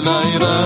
la la la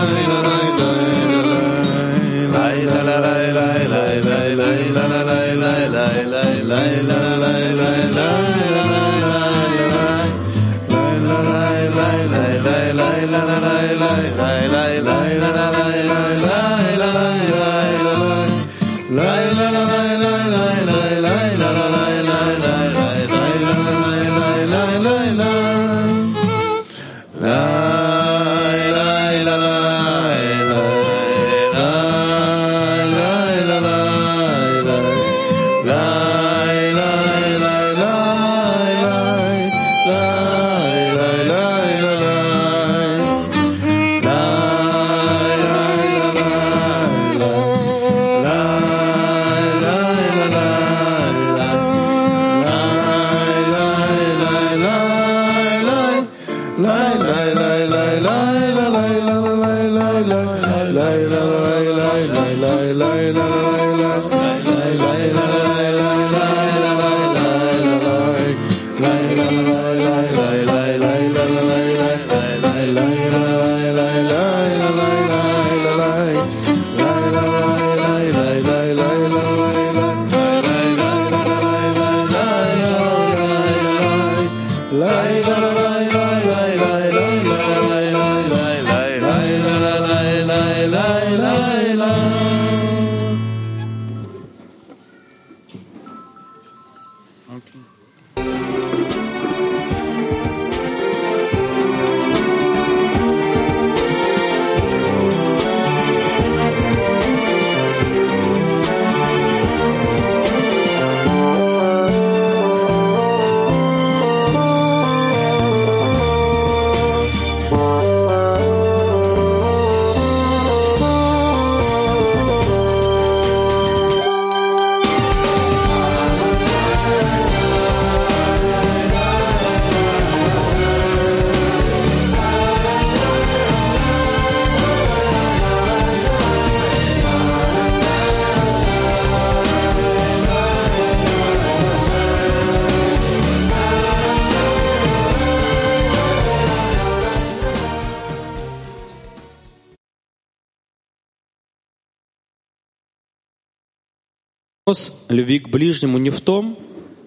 любви к ближнему не в том,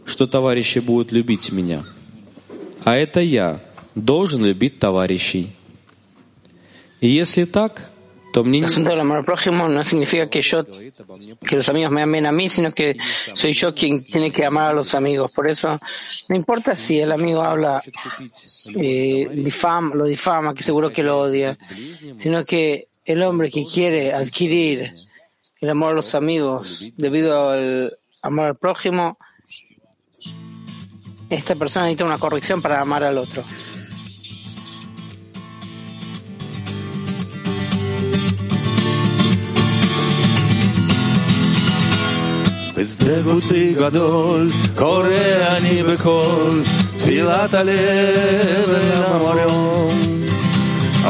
что товарищи будут любить меня, а это я должен любить товарищей. Y если так, то мне asunto del amor al prójimo no significa que yo, que los amigos me amen a mí, sino que soy yo quien tiene que amar a los amigos. Por eso, no importa si el amigo habla, eh, difama, lo difama, que seguro que lo odia, sino que el hombre que quiere adquirir el amor a los amigos debido al amor al prójimo, esta persona necesita una corrección para amar al otro. בשדה בוצי גדול, קורא אני בקול, תפילת הלב אל המריון.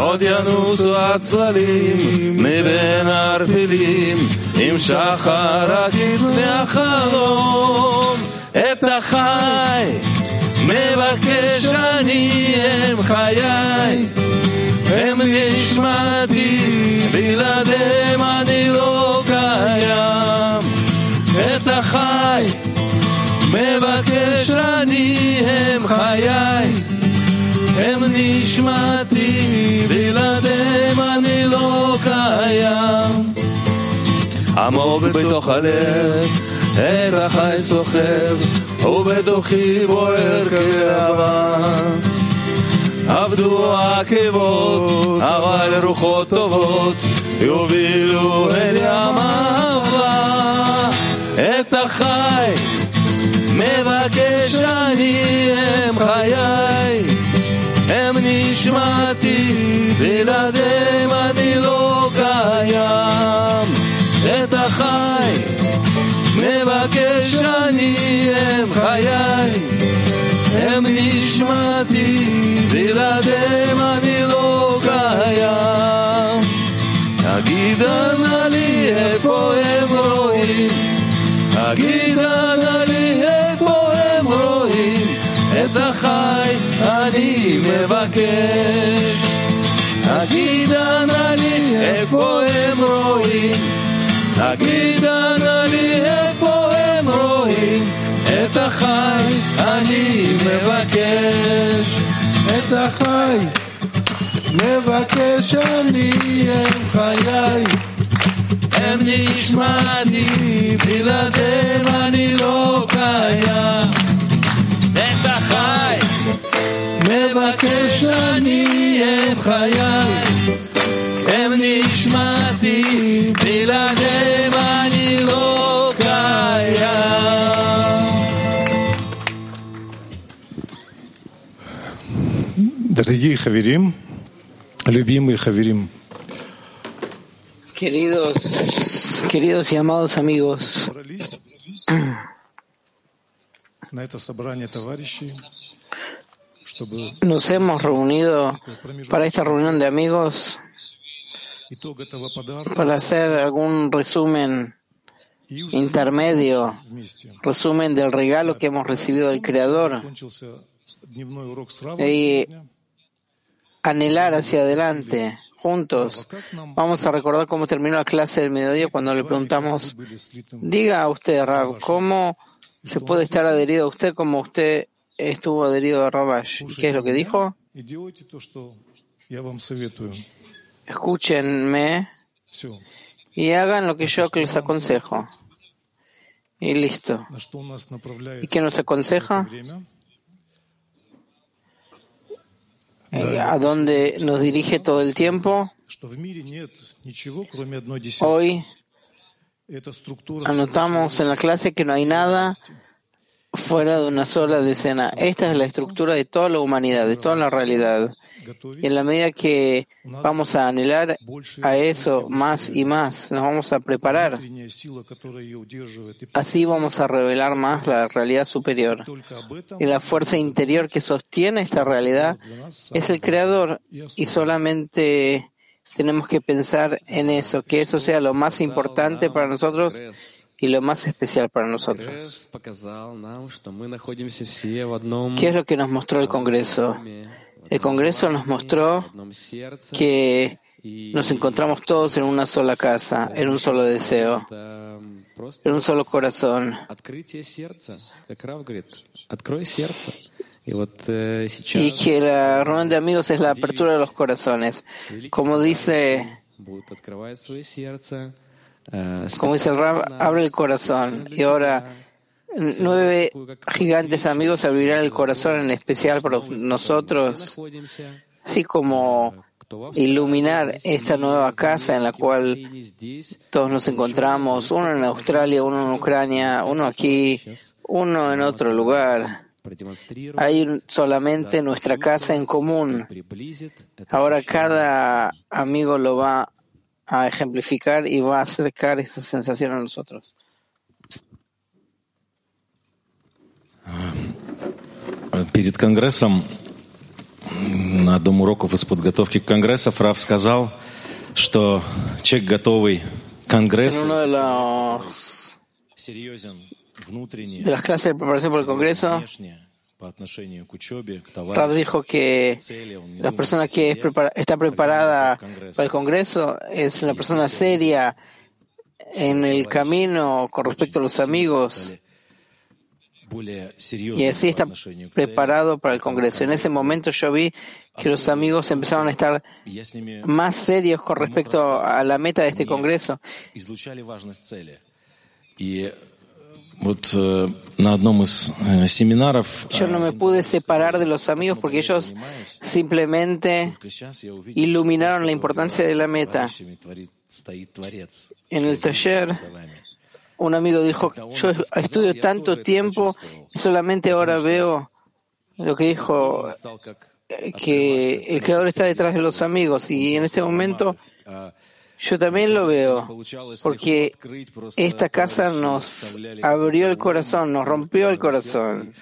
עוד ינוסו הצללים מבין הערפילים, עם שחר הקיץ והחלום. את החי מבקש אני הם חיי, הם נשמתי, בלעדיהם אני לא קיים. את החי מבקש אני הם חיי הם נשמתי בלעדיהם אני לא קיים. עמוק בתוך הלב את החי סוחב ובתוכי בוער כאהבה עבדו העקבות אבל רוחות טובות יובילו אל ים אהבה. את החי מבקש אני הם חיי נשמתי בלעדיהם אני לא קיים. את החי מבקש אני הם חיי איפה הם רואים, תגידה נא לי איפה הם רואים, את החי אני מבקש, את החי מבקש אני הם חיי הם נשמעתי, בלעדיהם אני לא קיים. את החי מבקש אני הם חיי, הם נשמעתי, בלעדיהם אני לא קיים. Дорогие хаверим, любимые хаверим, Queridos, queridos y amados amigos, собрались на это собрание товарищей, чтобы nos hemos reunido para esta reunión de amigos итог этого подарка para hacer algún resumen intermedio, resumen del regalo que hemos recibido del Creador y anhelar hacia adelante juntos. Vamos a recordar cómo terminó la clase del mediodía cuando le preguntamos, diga a usted, Rab, ¿cómo se puede estar adherido a usted como usted estuvo adherido a Rabash? ¿Qué es lo que dijo? escúchenme y hagan lo que yo les aconsejo. Y listo. ¿Y qué nos aconseja? Eh, ¿A dónde nos dirige todo el tiempo? Hoy anotamos en la clase que no hay nada fuera de una sola decena. Esta es la estructura de toda la humanidad, de toda la realidad. Y en la medida que vamos a anhelar a eso más y más, nos vamos a preparar. Así vamos a revelar más la realidad superior. Y la fuerza interior que sostiene esta realidad es el Creador y solamente tenemos que pensar en eso, que eso sea lo más importante para nosotros y lo más especial para nosotros. ¿Qué es lo que nos mostró el Congreso? El Congreso nos mostró que nos encontramos todos en una sola casa, en un solo deseo, en un solo corazón. Y que la reunión de amigos es la apertura de los corazones. Como dice, como dice el Rab, abre el corazón. Y ahora nueve gigantes amigos abrirá el corazón en especial para nosotros, así como iluminar esta nueva casa en la cual todos nos encontramos, uno en Australia, uno en Ucrania, uno aquí, uno en otro lugar. Hay solamente nuestra casa en común. Ahora cada amigo lo va a ejemplificar y va a acercar esa sensación a nosotros. Перед Конгрессом, м, на одном уроков из подготовки к Конгрессу, Фрав сказал, что человек, готовый к En Конгрессу, uno de, los, серьезен внутренне, de las clases de preparación por el Congreso, внешне, по отношению к учебе, к Rav товарищам, dijo que цели. Он не la думает persona о que es себе, prepara- está preparada para el Congreso es la persona seria en el camino con respecto a los amigos более Y así está preparado para el Congreso. En ese momento yo vi que los amigos empezaron a estar más serios con respecto a la meta de este Congreso. Yo no me pude separar de los amigos porque ellos simplemente iluminaron la importancia de la meta. En el taller un amigo dijo, yo estudio tanto tiempo y solamente ahora veo lo que dijo, eh, que el creador está detrás de los amigos y en este momento yo también lo veo, porque esta casa nos abrió el corazón, nos rompió el corazón.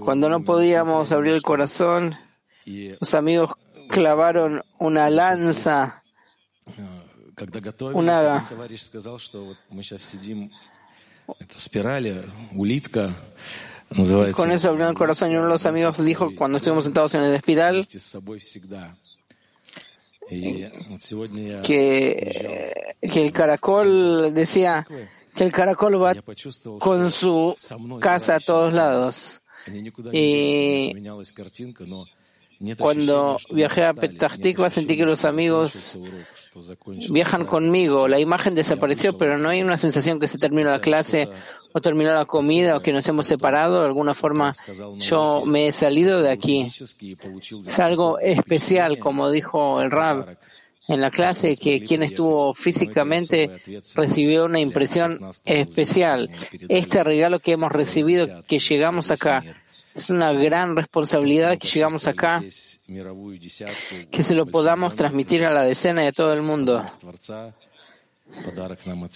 Cuando no podíamos abrir el corazón, los amigos clavaron una lanza когда готовились, Una- один товарищ сказал, что вот мы сейчас сидим, это спирали, улитка называется. Con eso abrieron el corazón y uno de los amigos dijo, cuando estuvimos sentados en el espiral, вместе с собой всегда. И вот сегодня я que, que el caracol decía que el caracol va я почувствовал, con что su со мной casa a товарищи todos остались. lados. Они никуда Y cuando viajé a Petahtikva sentí que los amigos viajan conmigo. La imagen desapareció, pero no hay una sensación que se terminó la clase o terminó la comida o que nos hemos separado. De alguna forma yo me he salido de aquí. Es algo especial, como dijo el Rab en la clase que quien estuvo físicamente recibió una impresión especial. Este regalo que hemos recibido, que llegamos acá, es una gran responsabilidad que llegamos acá, que se lo podamos transmitir a la decena y a todo el mundo.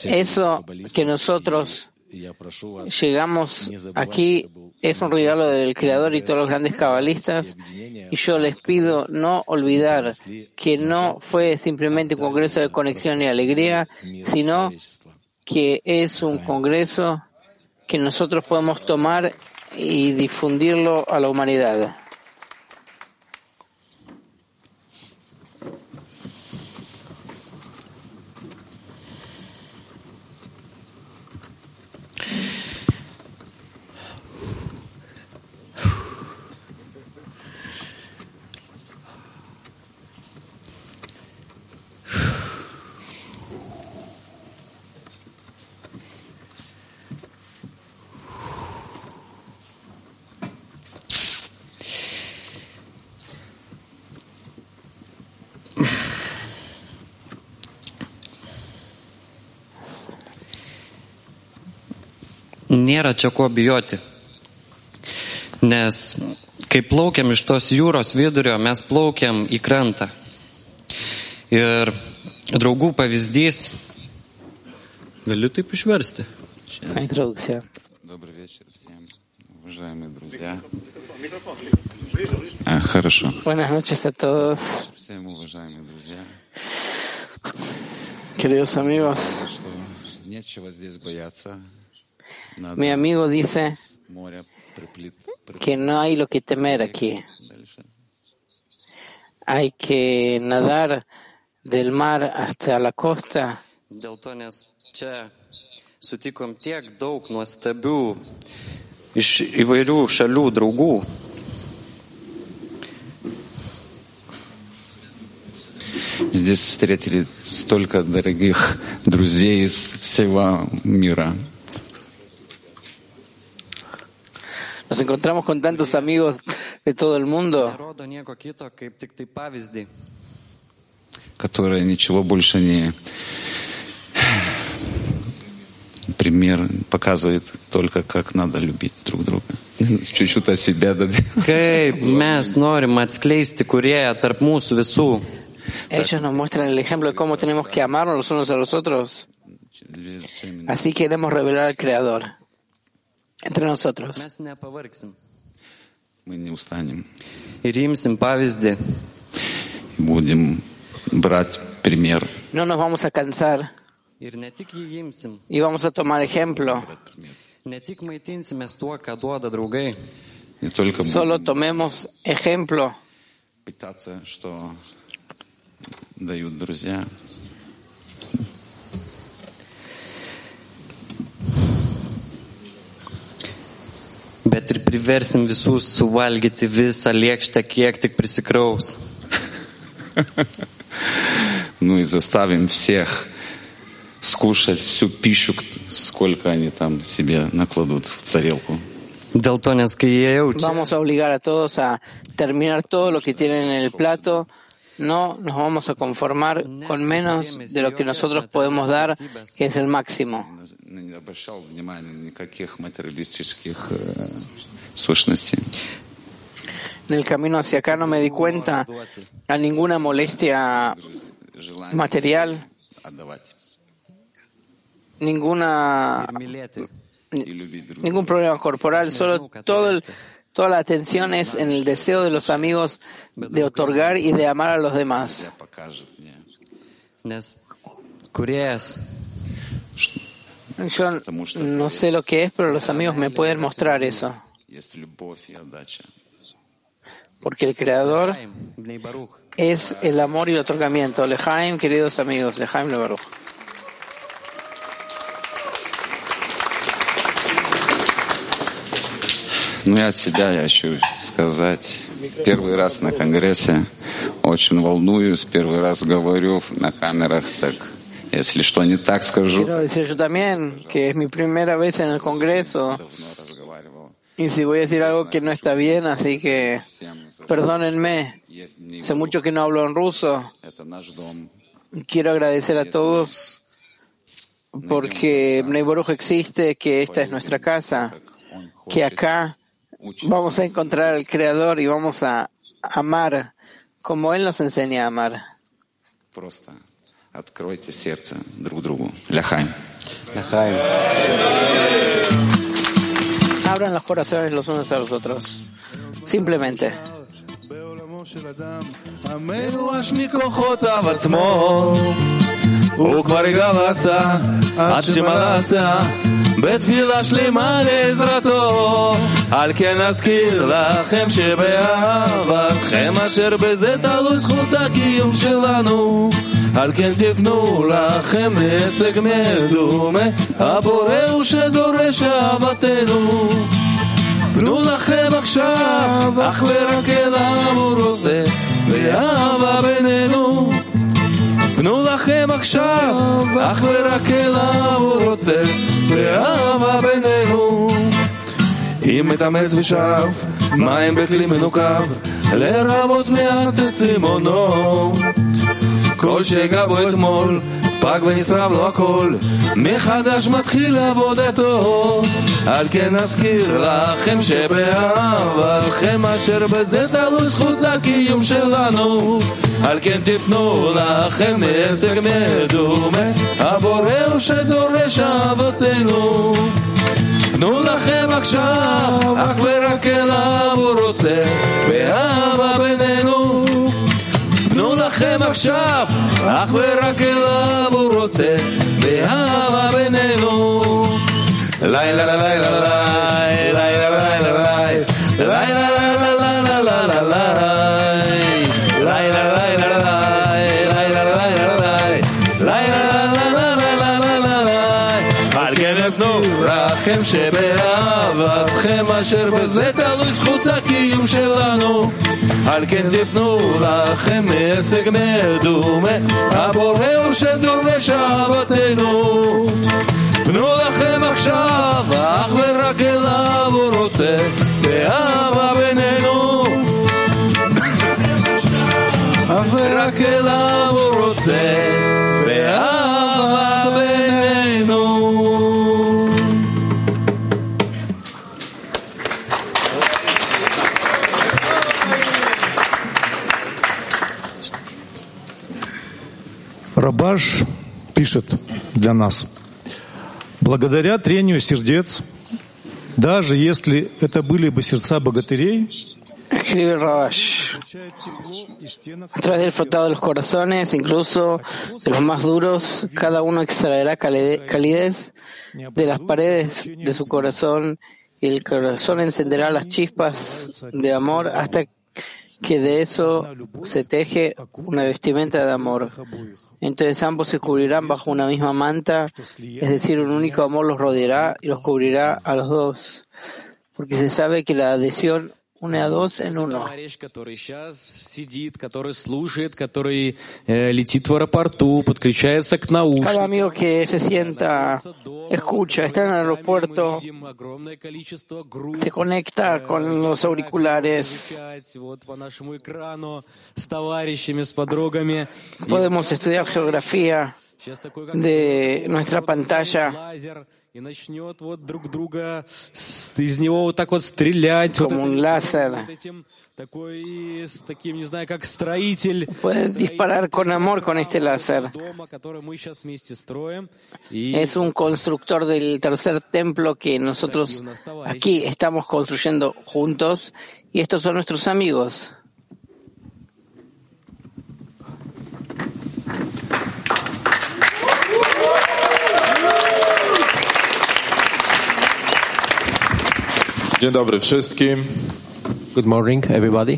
Eso que nosotros llegamos aquí es un regalo del Creador y todos los grandes cabalistas. Y yo les pido no olvidar que no fue simplemente un congreso de conexión y alegría, sino que es un congreso que nosotros podemos tomar y difundirlo a la humanidad. Nėra čia ko bijoti. Nes kai plaukiam iš tos jūros vidurio, mes plaukiam į krantą. Ir draugų pavyzdys, galiu taip išversti. La introducción. Добрый вечер всем, уважаемые друзья. А, хорошо. Buenas noches a todos, Всем уважаемые друзья. queridos amigos. Что нечего здесь бояться. Надо Mi amigo dice море приплит, приплит que no hay lo que temer aquí. дальше. Hay que nadar del mar hasta la costa Dėl to, nes čia sutikom tiek daug nuostabių iš įvairių šalių draugų. Здесь встретили столько дорогих друзей из всего мира. Nos encontramos con tantos amigos de todo el mundo Nerodo nieko kito, kaip tik tai pavyzdį. которые ничего больше не пример показывает только как надо любить друг друга. Чуть-чуть от себя дадим. Kaip mes norim atskleisti kurėją tarp mūsų visų. Ellos nos muestran el ejemplo de cómo tenemos que amarnos los unos a los otros. Así queremos revelar al Creador entre nosotros. No nos vamos a cansar y vamos a tomar ejemplo. Solo tomemos ejemplo. Bet ir priversim visus suvalgyti visą lėkštę, kiek tik prisikraus. Ну и заставим всех скушать всю пищу, сколько они там себе накладут в тарелку. Dėl to, nes kai jie jaučia, Vamos a obligar a todos a terminar todo lo que tienen en el plato. No nos vamos a conformar con menos de lo que nosotros podemos dar, que es el máximo. En el camino hacia acá no me di cuenta a ninguna molestia material, ninguna ningún problema corporal, solo todo el Toda la atención es en el deseo de los amigos de otorgar y de amar a los demás. Yo no sé lo que es, pero los amigos me pueden mostrar eso. Porque el Creador es el amor y el otorgamiento. Lejaim, queridos amigos, Lejaim Lebaruch. Ну и от себя я хочу сказать. Первый раз на Конгрессе очень волнуюсь, первый раз говорю на камерах, так если что не так скажу. Quiero decir yo también que es mi primera vez en el Congreso Давно разговаривал. y si voy a decir algo que no está bien, así que Всем за- perdónenme. Есть дни, Hace mucho que no hablo en ruso. это наш дом. Quiero agradecer a todos porque Bnei Baruch existe, que esta es nuestra casa, Как он que хочет. acá vamos a encontrar al Creador y vamos a amar como Él nos enseña a amar. Просто откройте сердце друг другу. Ляхайм. Abran los corazones los unos a los otros. Simplemente. בעולמו של אדם, המיואש מכוחותיו עצמו. הוא כבר גבסה עד שמלסה בתפילה שלמה לעזרתו. על כן אזכיר לכם שבאהבתכם אשר בזה תלוי זכות הקיום שלנו. על כן תפנו לכם הישג מדומה, הבורא הוא שדורש אהבתנו. פנו לכם עכשיו, אך ורק אליו הוא רוצה, ואהבה בינינו. לכם עכשיו, אך ורק אליו הוא רוצה, ואהבה בינינו. אם מתאמץ ושב, מים בכלי מנוקב, לרבות מעט את צימונו. כל שגע בו אתמול, פג ונשרף לו הכל, מחדש מתחיל עבודתו. על כן אזכיר לכם שבאהבתכם אשר בזה תלוי זכות הקיום שלנו. על כן תפנו לכם הישג מדומה, הבורא הוא שדורש אהבתנו. תנו לכם עכשיו, אך ורק אליו הוא רוצה, באהבה בינינו. לכם עכשיו, אך ורק אליו הוא רוצה, באהבה בינינו. לילה לילה לילה לילה שבאהבתכם אשר בזה תלוי זכות הקיום שלנו על כן תפנו לכם הישג מדומה הבורא הוא שדורש אהבתנו פנו לכם עכשיו אך ורק אליו הוא רוצה באהבה בינינו. אך ורק אליו הוא רוצה Рабаш пишет для нас. Благодаря трению сердец, даже если это были бы сердца богатырей, Escribe Rabash. получает тепло и стенок A través del frotado de los corazones, incluso de los más duros, cada uno extraerá calide- calidez de las paredes de su corazón y el corazón encenderá las chispas de amor hasta que de eso se teje una vestimenta de amor. Entonces ambos se cubrirán bajo una misma manta, es decir, un único amor los rodeará y los cubrirá a los dos, porque se sabe que la adhesión a dos en uno. Cada amigo que se sienta, escucha, está en el aeropuerto, se conecta con los auriculares. Podemos estudiar geografía de nuestra pantalla лазер и начнет вот друг друга с- из него вот так вот стрелять. вот como это- un láser. вот этим такой с таким, не знаю, как строитель. Puede Строитель disparar con amor con este láser. дома, который мы сейчас вместе строим. И Es un constructor del tercer templo que nosotros aquí estamos construyendo juntos y estos son nuestros amigos. Dzień dobry wszystkim. Good morning, everybody.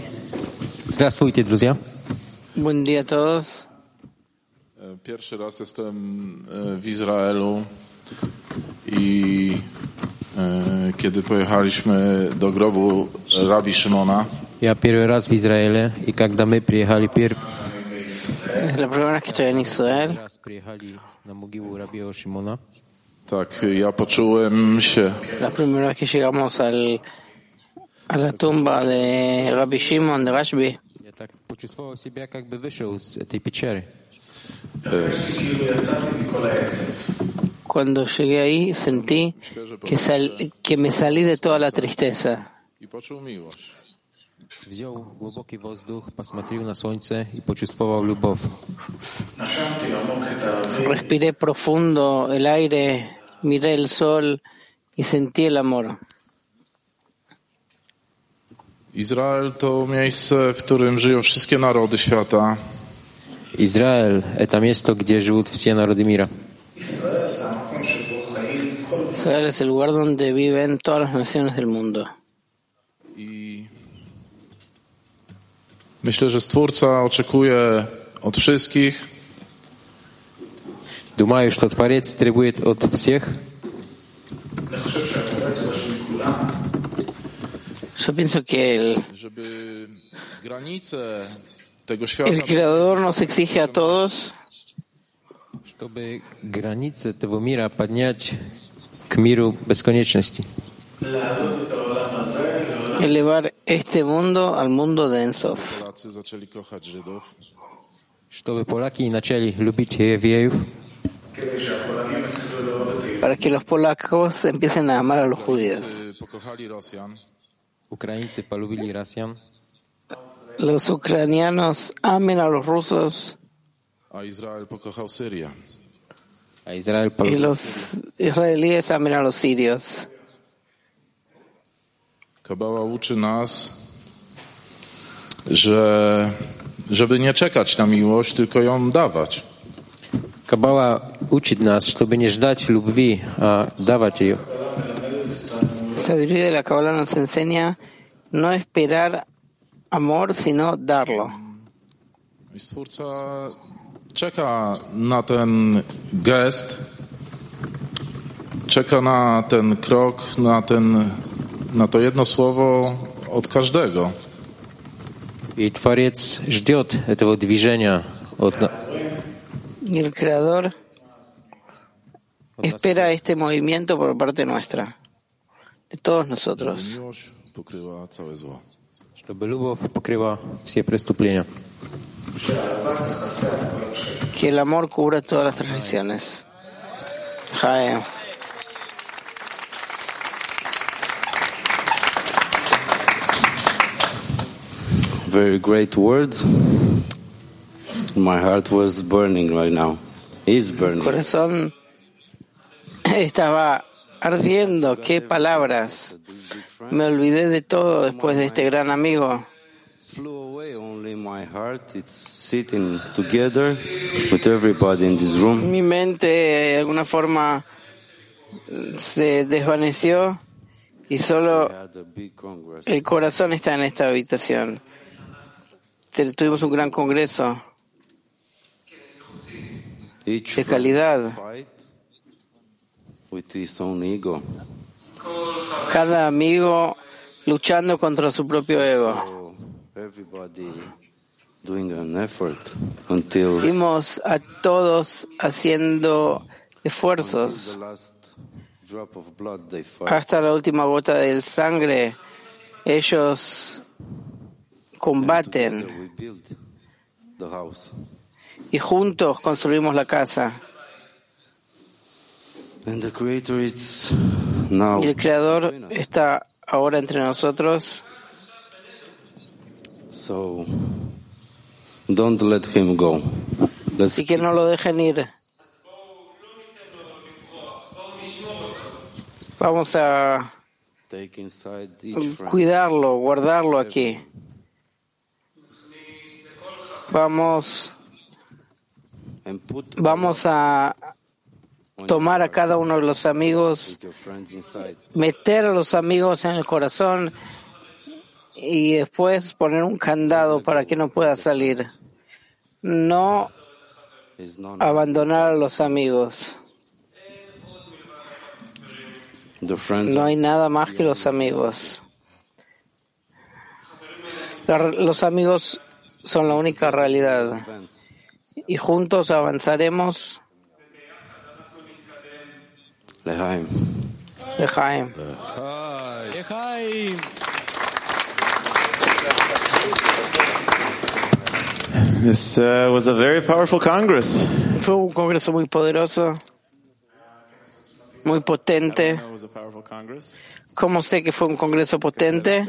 Здравствуйте, друзья. Buen día a todos. E, Pierwszy raz jestem e, w Izraelu i e, kiedy pojechaliśmy do grobu Rabi Szymona, Я первый раз в Израиле, и когда мы приехали первый Es la primera vez que estoy en Israel. раз приехали на могилу Рабио Шимона, La primera vez que llegamos al, a la tumba de Rabbi Shimon de Rashbi, cuando llegué ahí sentí que, sal, que me salí de toda la tristeza. Respiré profundo el aire, miré el sol y sentí el amor. Izrael to miejsce, w którym żyją wszystkie narody świata. Izrael to miejsce, gdzie żyją wszystkie narody mira. Israel es el lugar donde viven todas las naciones del mundo. I myślę, że Stwórca oczekuje od wszystkich, Думаю, что Творец требует от всех, Yo pienso que el, żeby granice tego el świata Creador nos exige a todos чтобы границы этого мира поднять к миру бесконечности, elevar este mundo al mundo de Ensof, Polacy zaczęli kochać Żydów, чтобы поляки начали любить евреев, para que los polacos empiecen a amar a los judíos. Los ucranianos amen a los rusos. Y los israelíes amen a los sirios. Kabała uczy nas, że żeby nie czekać na miłość, tylko ją dawać. Kabała uczy nas, żeby nie żdać lubwi, a dawać ją. Sabiduría de la Kabbalah nos enseña no esperar amor, sino darlo. Stwórca czeka na ten gest, czeka na ten krok, na, ten, na to jedno słowo od każdego. I Twariec żdiot tego dwiżenia od... Y el Creador espera este movimiento por parte nuestra, de todos nosotros. Que el amor cubra todas las transgresiones. Jae. Very great words. My heart was burning right now. Is El burning. corazón estaba ardiendo. Qué palabras. Me olvidé de todo después de este gran amigo. Flew away only my heart. It's sitting together with everybody in this room. Mi mente de alguna forma se desvaneció y solo el corazón está en esta habitación. Tuvimos un gran congreso de calidad. Cada amigo luchando contra su propio ego. Vimos a todos haciendo esfuerzos hasta la última gota de sangre. Ellos combaten y juntos construimos la casa. Y el Creador está ahora entre nosotros. So don't let him go. Let's Así que no lo dejen ir. Vamos a friend. cuidarlo, guardarlo aquí. Vamos, vamos a tomar a cada uno de los amigos, meter a los amigos en el corazón y después poner un candado para que no pueda salir. no abandonar a los amigos. No hay nada más que los amigos. Los amigos son la única realidad y juntos avanzaremos. Lejaim. Lejaim. Lejaim. This uh, was a very powerful Congress. Fue un congreso muy poderoso muy potente. ¿Cómo sé que fue un congreso potente?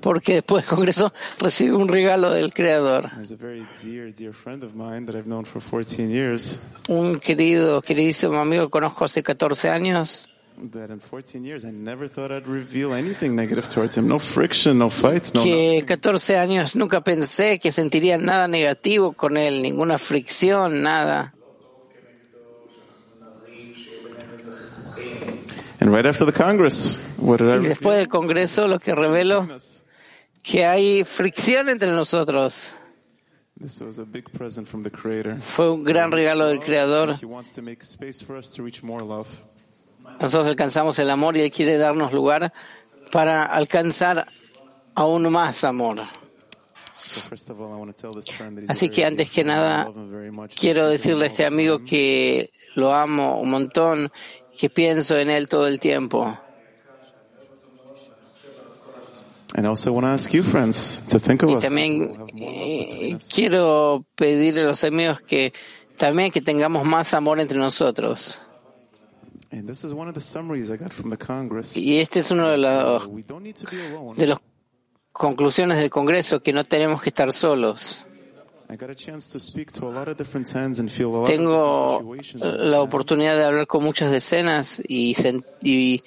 Porque después del congreso recibí un regalo del Creador. There's a very dear, dear friend of mine that I've known for 14 years. Un querido, queridísimo amigo que conozco hace 14 años. That in 14 years, I never thought I'd reveal anything negative towards him. No friction, no fights, no. que 14 años nunca pensé que sentiría nada negativo con él, ninguna fricción, nada. And right after the Congress, what did I Y después del Congreso lo que us. que hay fricción entre nosotros. This was a big present from the Creator. Fue un gran regalo del Creador. Nosotros alcanzamos el amor y Él quiere darnos lugar para alcanzar aún más amor. Así que antes que nada, quiero decirle a este amigo que lo amo un montón, que pienso en él todo el tiempo. And also want to ask you, friends, to think of Y us. también We'll eh, us. quiero pedirle a los amigos que también que tengamos más amor entre nosotros. And this is one of the summaries I got from the Congress. Y este es uno de los We don't need to be alone. de las conclusiones del Congreso que no tenemos que estar solos. Tengo la oportunidad de hablar con muchas decenas y,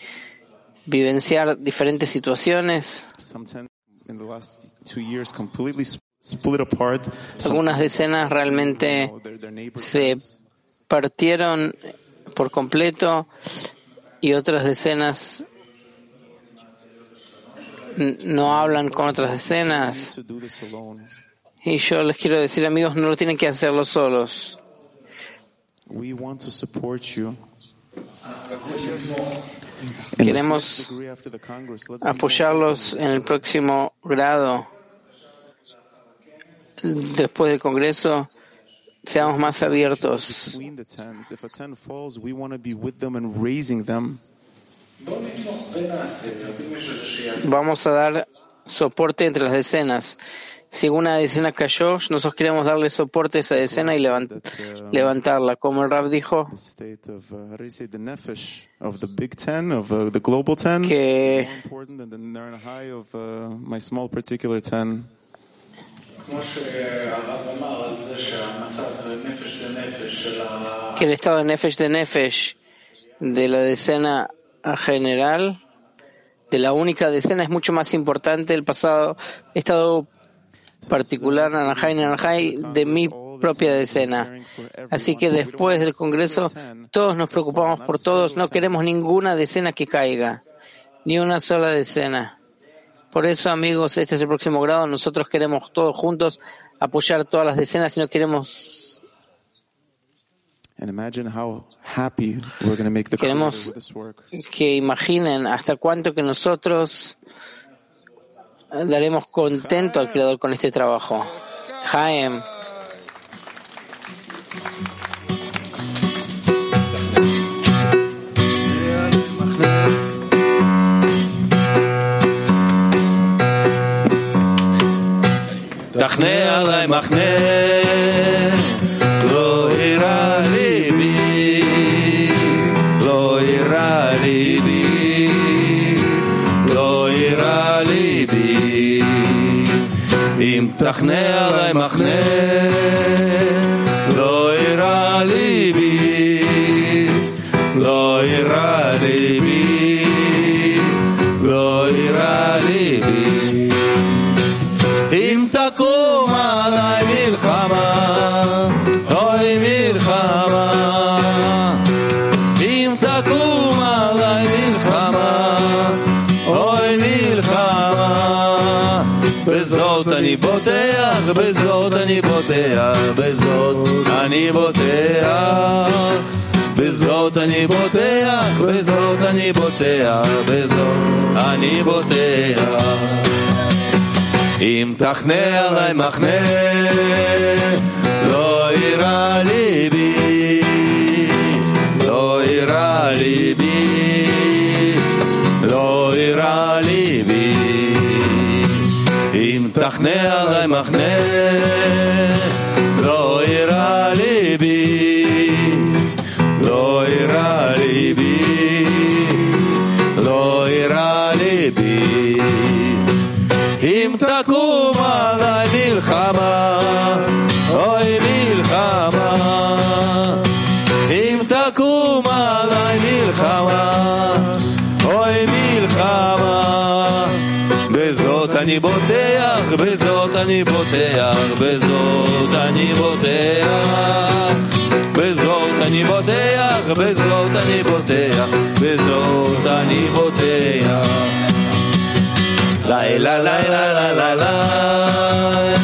vivenciar diferentes situaciones. Some ten in the last two years completely sp- split apart. Algunas decenas realmente se partieron por completo y otras decenas no hablan con otras decenas. Y yo les quiero decir, amigos, no lo tienen que hacerlo solos. Queremos apoyarlos en el próximo grado. Después del Congreso, seamos más abiertos. Vamos a dar soporte entre las decenas. Si una decena cayó, nosotros queremos darle soporte a esa decena y levant- levantarla. Como el Rab dijo, The state of, how do you say, the nefesh of the big ten, of the global ten, Que- is more important than the ner high of my small particular ten. que el estado de Nefesh de Nefesh de la decena general, de la única decena, es mucho más importante el pasado estado particular Nanajay Nanajay de mi propia decena. Así que después del Congreso, todos nos preocupamos por todos, no queremos ninguna decena que caiga, ni una sola decena. Por eso, amigos, este es el próximo grado. Nosotros queremos todos juntos apoyar todas las decenas y no queremos Queremos- que imaginen hasta cuánto que nosotros daremos contento al Creador con este trabajo. Jaem. תחנה עליי מחנה, תחנה עליי מחנה, בזאת אני בוטח, בזאת אני בוטח. בזאת אני בוטח, בזאת אני בוטח, בזאת אני בוטח. אם תחנה עליי מחנה, לא יירא ליבי, לא יירא ליבי, לא יירא ליבי. אם תחנה עליי מחנה, לא יירא ליבי, לא יירא ליבי, לא יירא ליבי. אם תקום עליי מלחמה, אוי מלחמה. אם תקום עליי מלחמה, אוי מלחמה. בזאת אני בוטח, אני בוטח. בזאת אני בוטח, בזאת אני בוטח, בזאת אני בוטח. לילה לילה לילה לילה לילה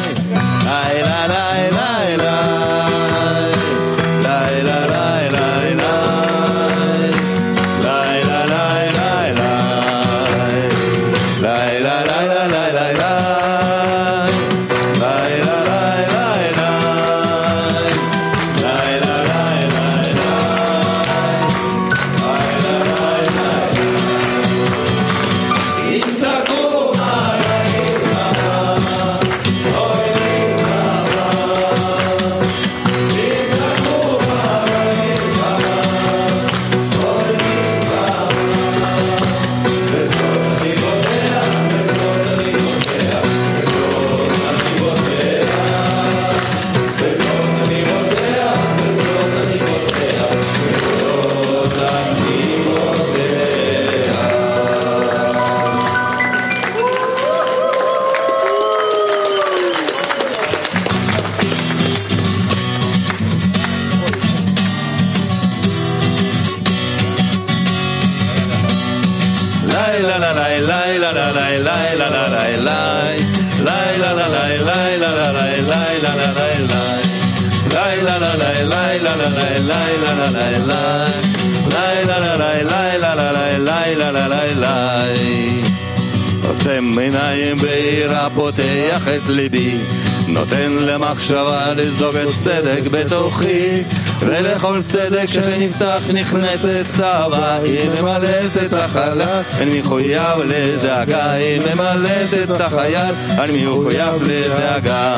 צדק בתוכי ולכל צדק שנפתח נכנסת אהבה היא ממלאת את החלל. אני מחויב לדאגה היא ממלאת את החייל. אני מחויב לדאגה.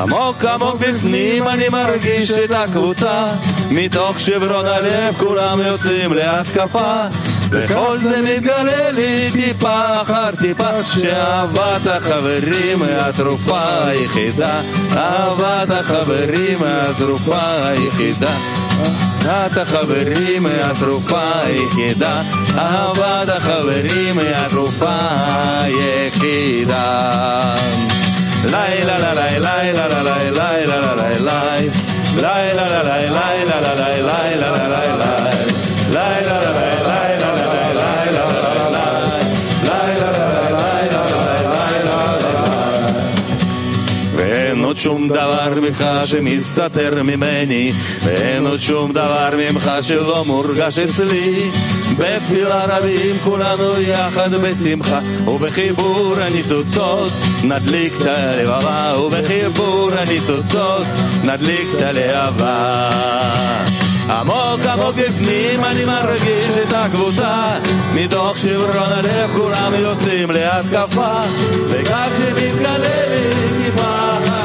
עמוק עמוק בפנים אני מרגיש את הקבוצה. מתוך שברון הלב כולם יוצאים להתקפה. וכל זה מתגלה לי טיפה אחר טיפה שאהבת החברים היא התרופה היחידה אהבת החברים היא התרופה היחידה אהבת החברים היא התרופה היחידה אהבת החברים היא התרופה היחידה לילה לילה לילה לילה לילה לילה לילה לילה לילה לילה שום דבר ממך שמסתתר ממני ואין עוד שום דבר ממך שלא מורגש אצלי. בתפילה רבים כולנו יחד בשמחה ובחיבור הניצוצות נדליק את הלבבה ובחיבור הניצוצות נדליק את הלהבה. עמוק עמוק בפנים אני מרגיש את הקבוצה מתוך שברון הלב כולם יוצאים להתקפה וכך שמתגלה לי טיפה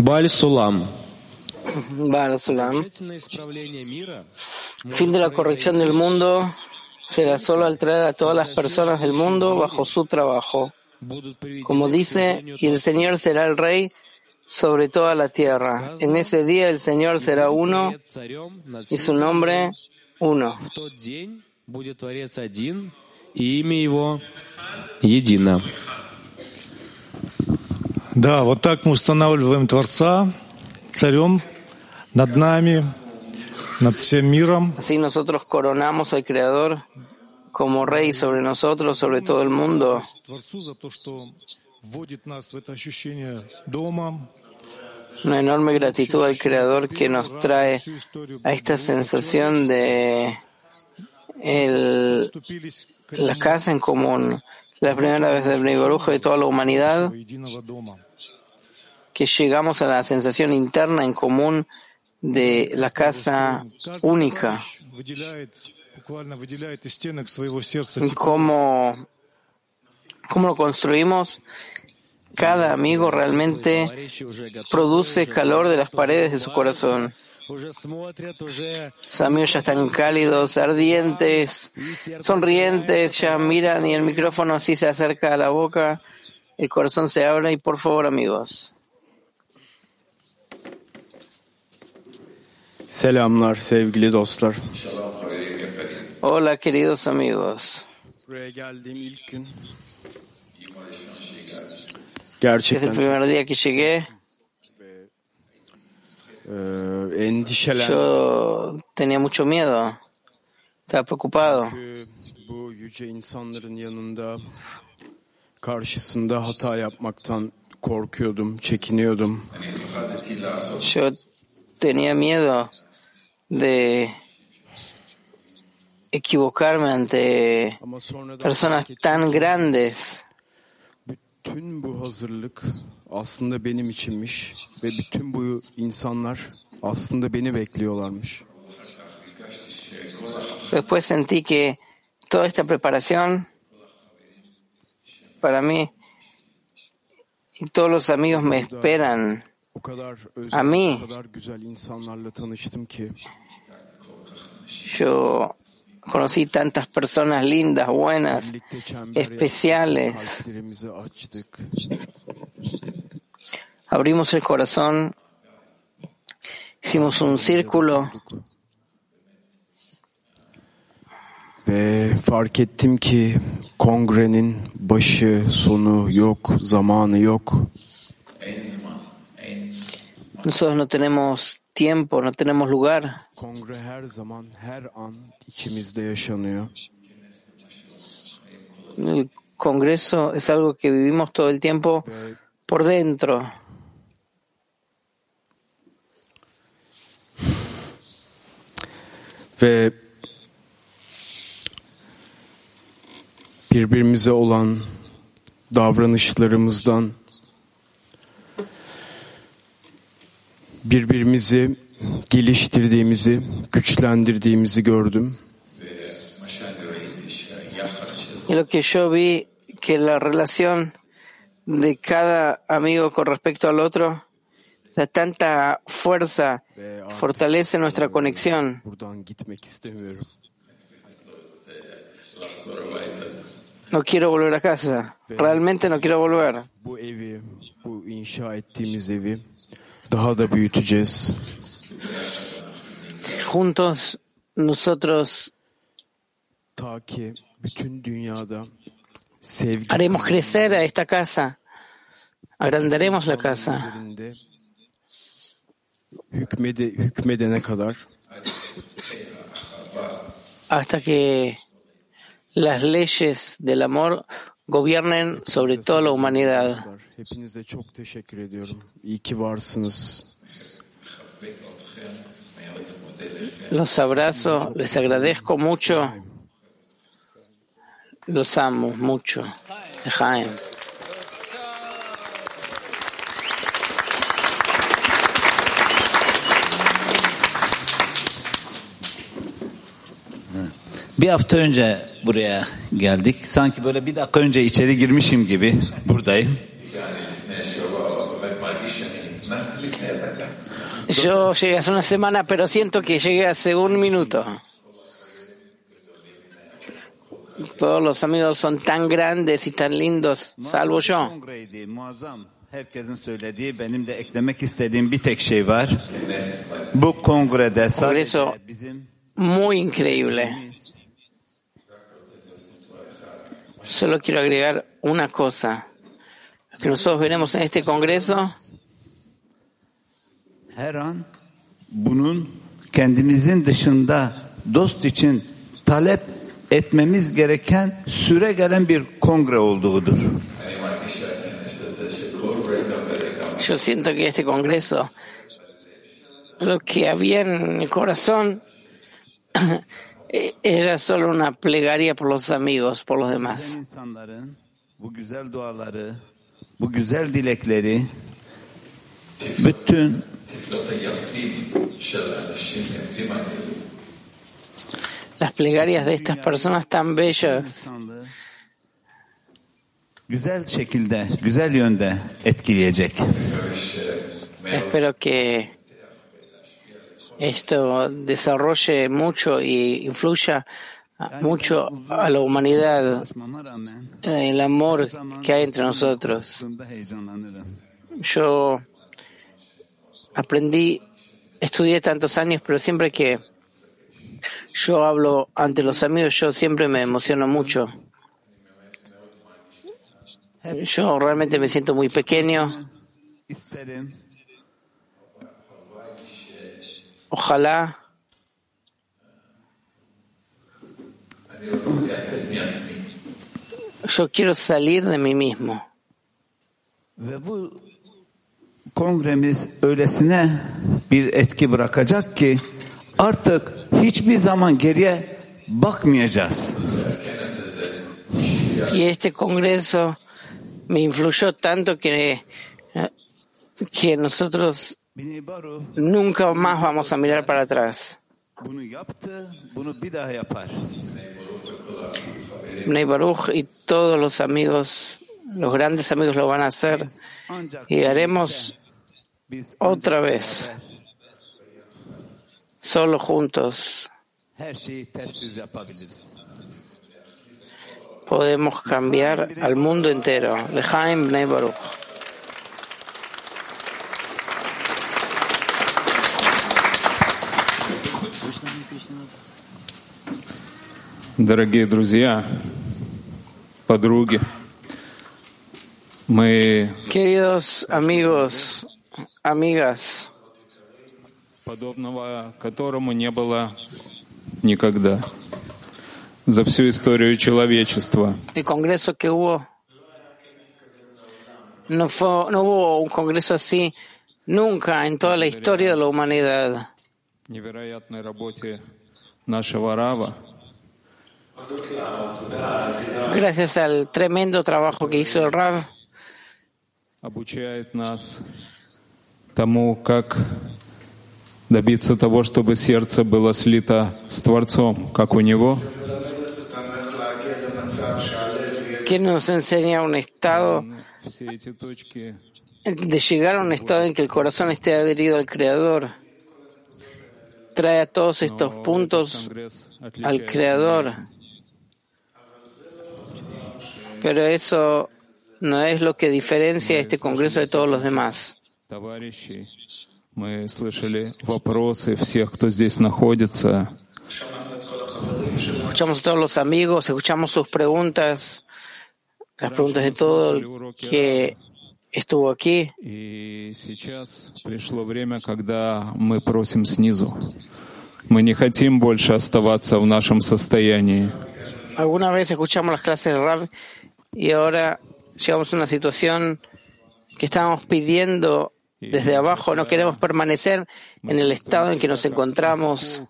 Баль Сулам. Baal Sulam. Fin de la corrección del mundo será solo al traer a todas las personas del mundo bajo su trabajo. Como dice, y el Señor será el Rey sobre toda la tierra. En ese día el Señor será uno y su nombre uno. В тот день будет Творец один, и имя его едино. Да, вот так мы устанавливаем Творца царем над нами, над всем миром. Así nosotros coronamos al Creador como Rey sobre nosotros, sobre todo el mundo. Творцу за то, что вводит нас в это ощущение дома, Una enorme gratitud al Creador que nos trae a esta sensación de el, вступились к la casa en común, la primera vez de Bnei de toda la humanidad, que llegamos a la sensación interna en común de la casa única. ¿Cómo, cómo lo construimos? Cada amigo realmente produce calor de las paredes de su corazón. Los amigos ya están cálidos, ardientes, sonrientes, ya miran y el micrófono así se acerca a la boca, el corazón se abre y por favor amigos. Selamlar sevgili dostlar. Hola queridos amigos. Gerçekten. Desde el primer día que llegué yo tenía mucho miedo, estaba preocupado. Karşısında hata yapmaktan korkuyordum, çekiniyordum. Yo tenía miedo de equivocarme ante personas tan grandes. bütün bu hazırlık aslında benim içinmiş ve bütün bu insanlar aslında beni bekliyorlarmış. Después sentí que toda esta preparación para mí y todos los amigos me esperan. O kadar A özel, mí. o kadar güzel insanlarla tanıştım ki Yo conocí tantas personas lindas, buenas, yaptık, especiales. açtık. Abrimos el corazón, hicimos un círculo Ve fark ettim ki kongrenin başı, sonu yok, zamanı yok. Nosotros no tenemos tiempo, no tenemos lugar. Kongre her zaman, her an içimizde yaşanıyor. El Congreso es algo que vivimos todo el tiempo por dentro. Ve birbirimize olan davranışlarımızdan birbirimizi geliştirdiğimizi, güçlendirdiğimizi gördüm. Lo que yo vi, que la relación de cada amigo con respecto al otro da tanta fuerza, artık fortalece nuestra conexión. No quiero volver a casa. Realmente no quiero volver. Juntos nosotros haremos crecer a esta casa. Agrandaremos la casa hükmede, hükmedene kadar hasta que las leyes del amor gobiernen sobre toda la humanidad. Hepinize çok teşekkür ediyorum. İyi ki varsınız. Los abrazo, les agradezco mucho, los amo mucho. Jaime. Bir hafta önce buraya geldik. Sanki böyle bir dakika önce içeri girmişim gibi buradayım. Yo llegué hace una semana, pero siento que llegué hace un minuto. Todos los amigos son tan grandes y tan lindos, salvo yo. Herkesin söylediği, benim de eklemek istediğim bir tek şey var. Bu kongrede sadece bizim muy increíble. Solo quiero agregar una cosa. Lo que nosotros veremos en este Congreso her an bunun kendimizin dışında dost için talep etmemiz gereken süre gelen bir kongre olduğudur. Yo siento que este Congreso, lo que había en el corazón, era solo una plegaria por los amigos, por los demás. Las plegarias de estas personas tan bellas. Espero que esto desarrolle mucho y influya mucho a la humanidad, eh, el amor que hay entre nosotros. Yo aprendí, estudié tantos años, pero siempre que yo hablo ante los amigos, yo siempre me emociono mucho. Yo realmente me siento muy pequeño. Ojalá yo quiero salir de mí mismo. Ve bu kongremiz öylesine bir etki bırakacak ki artık hiçbir zaman geriye bakmayacağız. Y este congreso me influyó tanto que, que nosotros nunca más vamos a mirar para atrás. Bnei Baruch y todos los amigos, los grandes amigos lo van a hacer y haremos otra vez, solo juntos, podemos cambiar al mundo entero. Lejaim Bnei Baruch. Дорогие друзья, подруги, мы Queridos amigos, amigas, подобного которому не было никогда за всю историю человечества. el congreso que hubo, no, fue, no hubo un congreso así nunca en toda la historia de la humanidad. Невероятной работе нашего Рава, Gracias al tremendo trabajo que hizo el Rav, обучает нас тому, как добиться того, чтобы сердце было слито с Творцом, как у него, que nos enseña un estado все эти точки de llegar a un estado en que el corazón esté adherido al Creador. Trae a todos estos puntos al Creador. Pero eso no es lo que diferencia este Congreso de todos los demás. товарищей. Мы слышали вопросы всех, кто здесь находится. Escuchamos a todos los amigos, escuchamos sus preguntas, las preguntas de todo el que estuvo aquí. И сейчас пришло время, когда мы просим снизу. Мы не хотим больше оставаться в нашем состоянии. Alguna vez escuchamos las clases de Rav y ahora llegamos a una situación que estábamos pidiendo desde abajo, no queremos permanecer en el estado en que nos encontramos.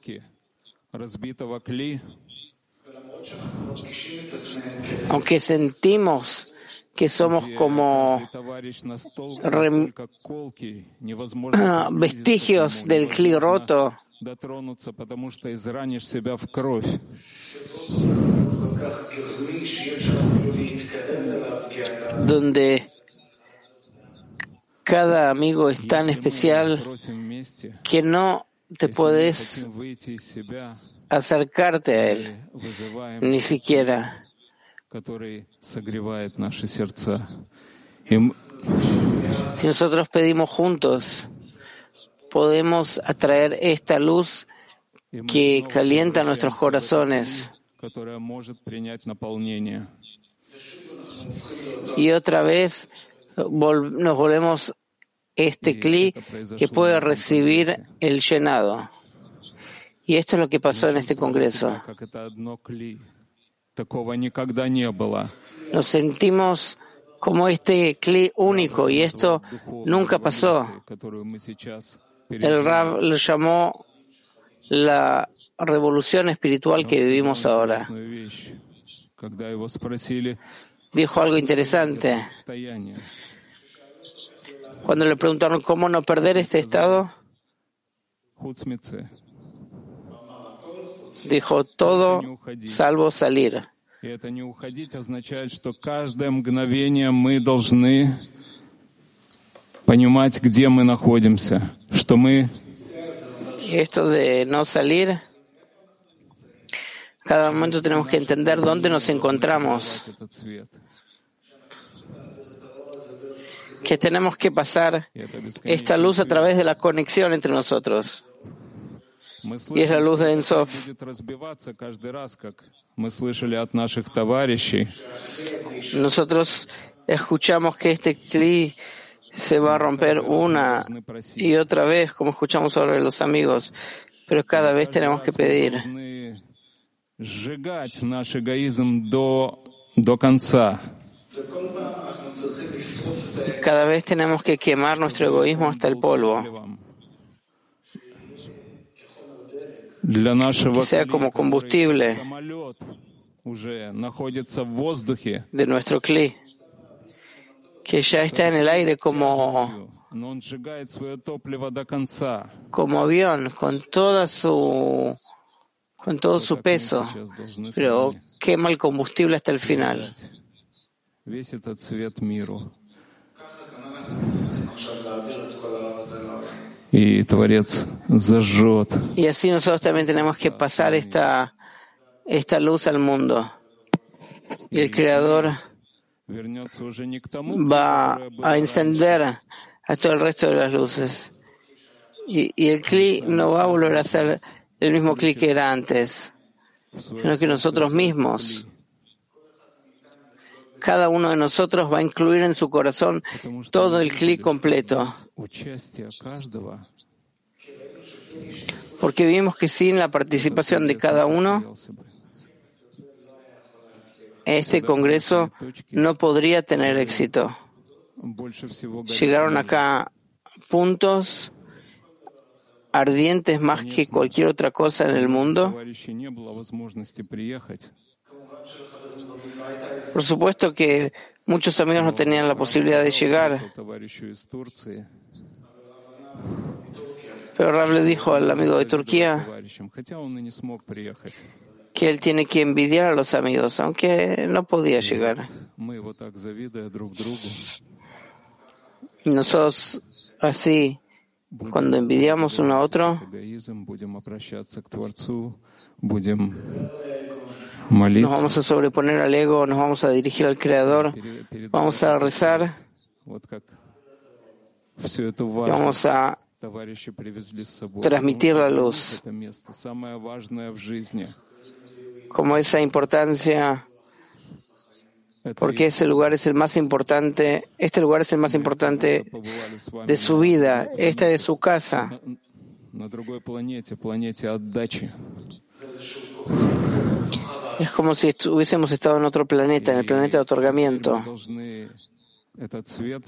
Aunque sentimos que somos como vestigios del cli roto donde cada amigo es tan especial que no te podés acercarte a él, ni siquiera. Si nosotros pedimos juntos, podemos atraer esta luz que calienta nuestros corazones которая может принять наполнение. Y otra vez vol- nos volvemos este cli que puede recibir el llenado. Y esto es lo que pasó en este congreso. Как это одно кли. Такого никогда не было. Nos sentimos como este cli único y esto nunca pasó. которую мы сейчас El Rab lo llamó la revolución espiritual que vivimos ahora. интересную вещь. Когда его спросили Dijo algo interesante. состояние, Cuando le preguntaron cómo no perder este estado, хуцмицы, dijo todo salvo salir. и это не уходить означает, что каждое мгновение мы должны понимать, где мы находимся, что мы Y esto de no salir, cada momento tenemos que entender dónde nos encontramos, que tenemos que pasar esta luz a través de la conexión entre nosotros. Y es la luz de Ensof. Nosotros escuchamos que este cli se va a romper una y otra vez, como escuchamos sobre los amigos, pero cada vez tenemos que pedir. Cada vez tenemos que quemar nuestro egoísmo hasta el polvo. Sea como combustible de nuestro cli que ya está en el aire como, como avión, con toda su con todo su peso, pero quema el combustible hasta el final. Y así nosotros también tenemos que pasar esta, esta luz al mundo. Y el Creador va a encender a todo el resto de las luces. Y, el clic no va a volver a ser el mismo clic que era antes, sino que nosotros mismos cada uno de nosotros va a incluir en su corazón todo el clic completo. Porque vimos que sin la participación de cada uno, este Congreso no podría tener éxito. Llegaron acá puntos ardientes más que cualquier otra cosa en el mundo. Por supuesto que muchos amigos no tenían la posibilidad de llegar. Pero Rable dijo al amigo de Turquía que él tiene que envidiar a los amigos, aunque no podía llegar. Nosotros así, cuando envidiamos uno a otro, nos vamos a sobreponer al ego, nos vamos a dirigir al Creador, vamos a rezar, vamos a transmitir la luz como esa importancia, porque ese lugar es el más importante, este lugar es el más importante de su vida, esta es su casa. На другой планете, планете отдачи. Es como si estu- hubiésemos estado en otro planeta, en el planeta de otorgamiento. Мы должны этот свет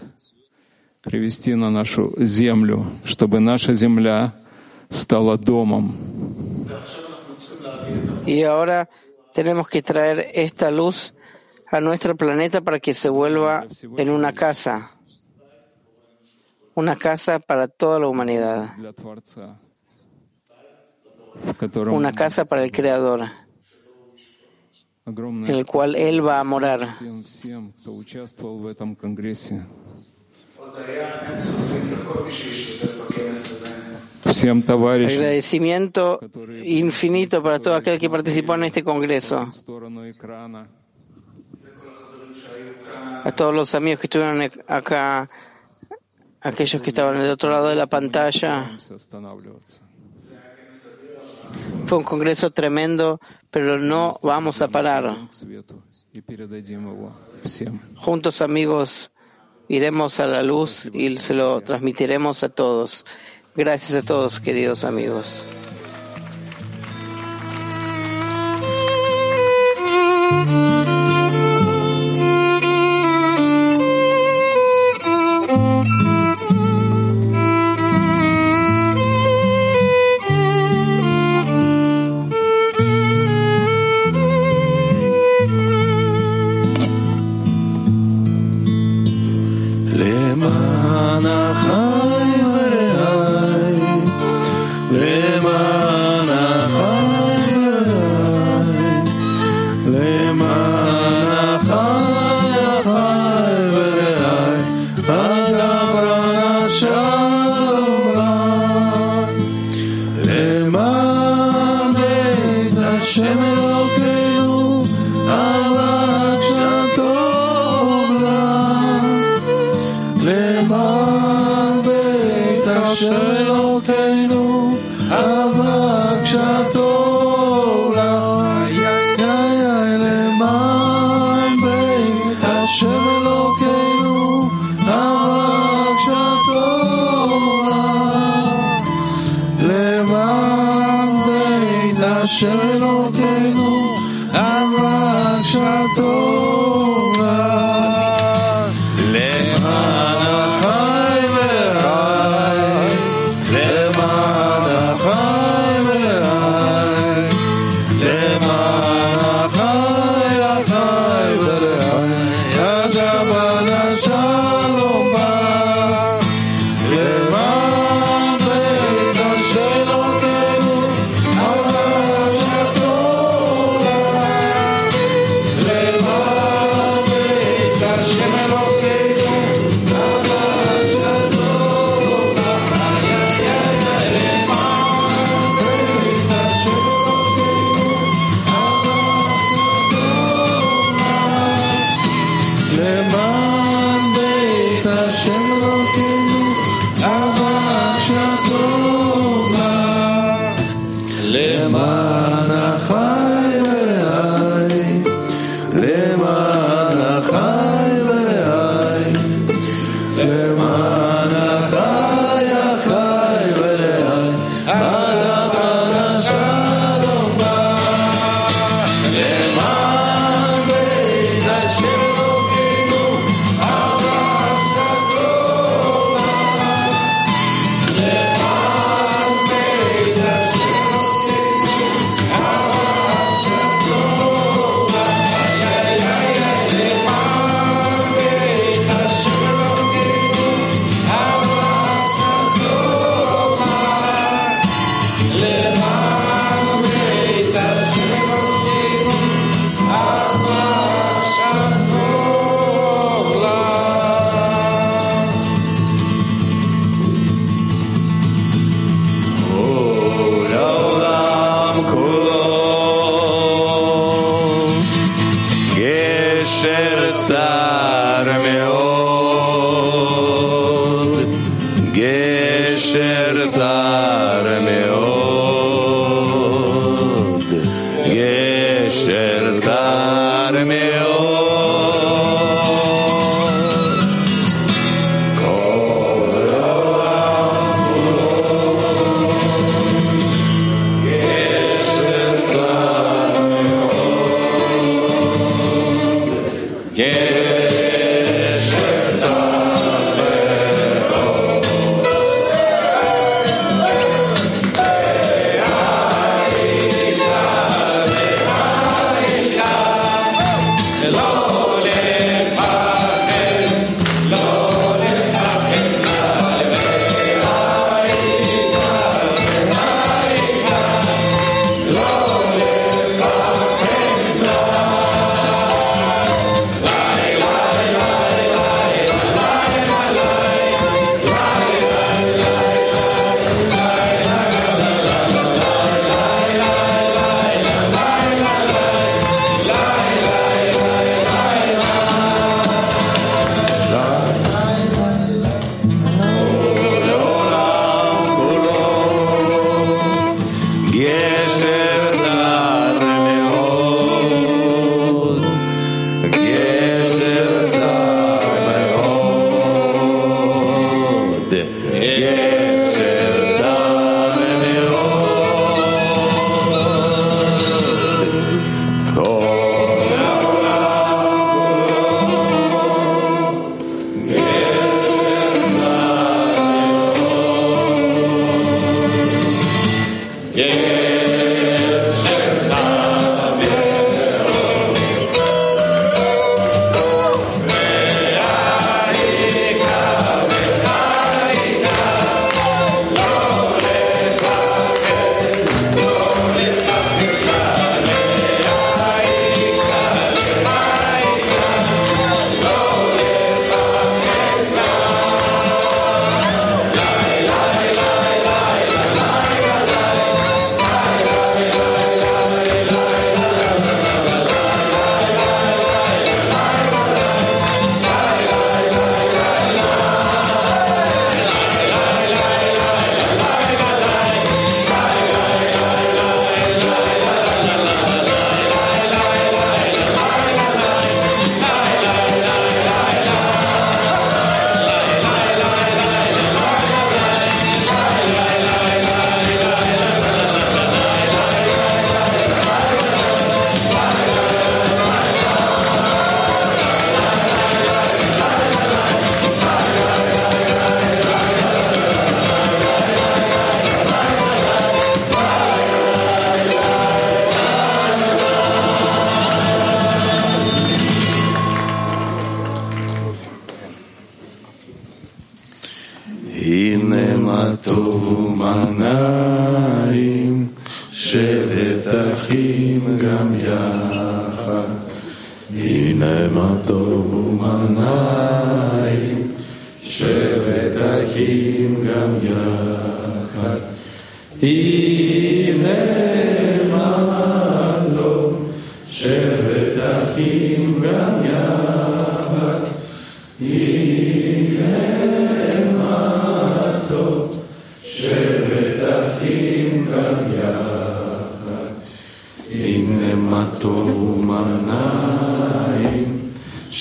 привести на нашу землю, чтобы наша земля стала домом. Y ahora tenemos que traer esta luz a nuestro planeta para que se vuelva en una casa, una casa para toda la humanidad, una casa para el Creador, en el cual Él va a morar. Agradecimiento infinito para todo aquel que participó en este congreso. A todos los amigos que estuvieron e- acá, aquellos que estaban del otro lado de la pantalla. Fue un congreso tremendo, pero no vamos a parar. Juntos, amigos, iremos a la luz y se lo transmitiremos a todos. Gracias a todos, queridos amigos.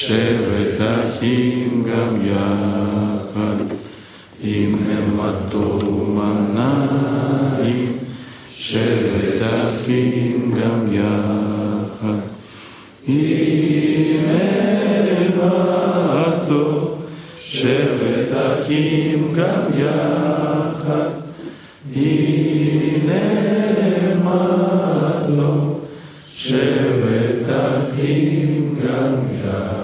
שבטחים גם יחד, עם נמתו מנעים, שבטחים גם יחד, עם נמתו, שבטחים גם יחד, עם נמתו, שבטחים גם יחד.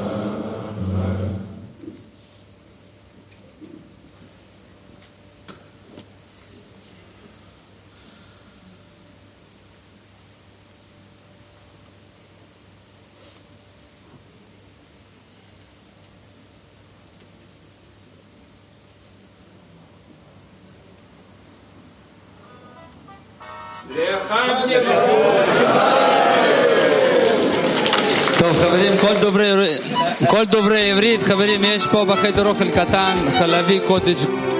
עברית, חברים, יש פה בחדר אוכל קטן, חלבי, קוטג'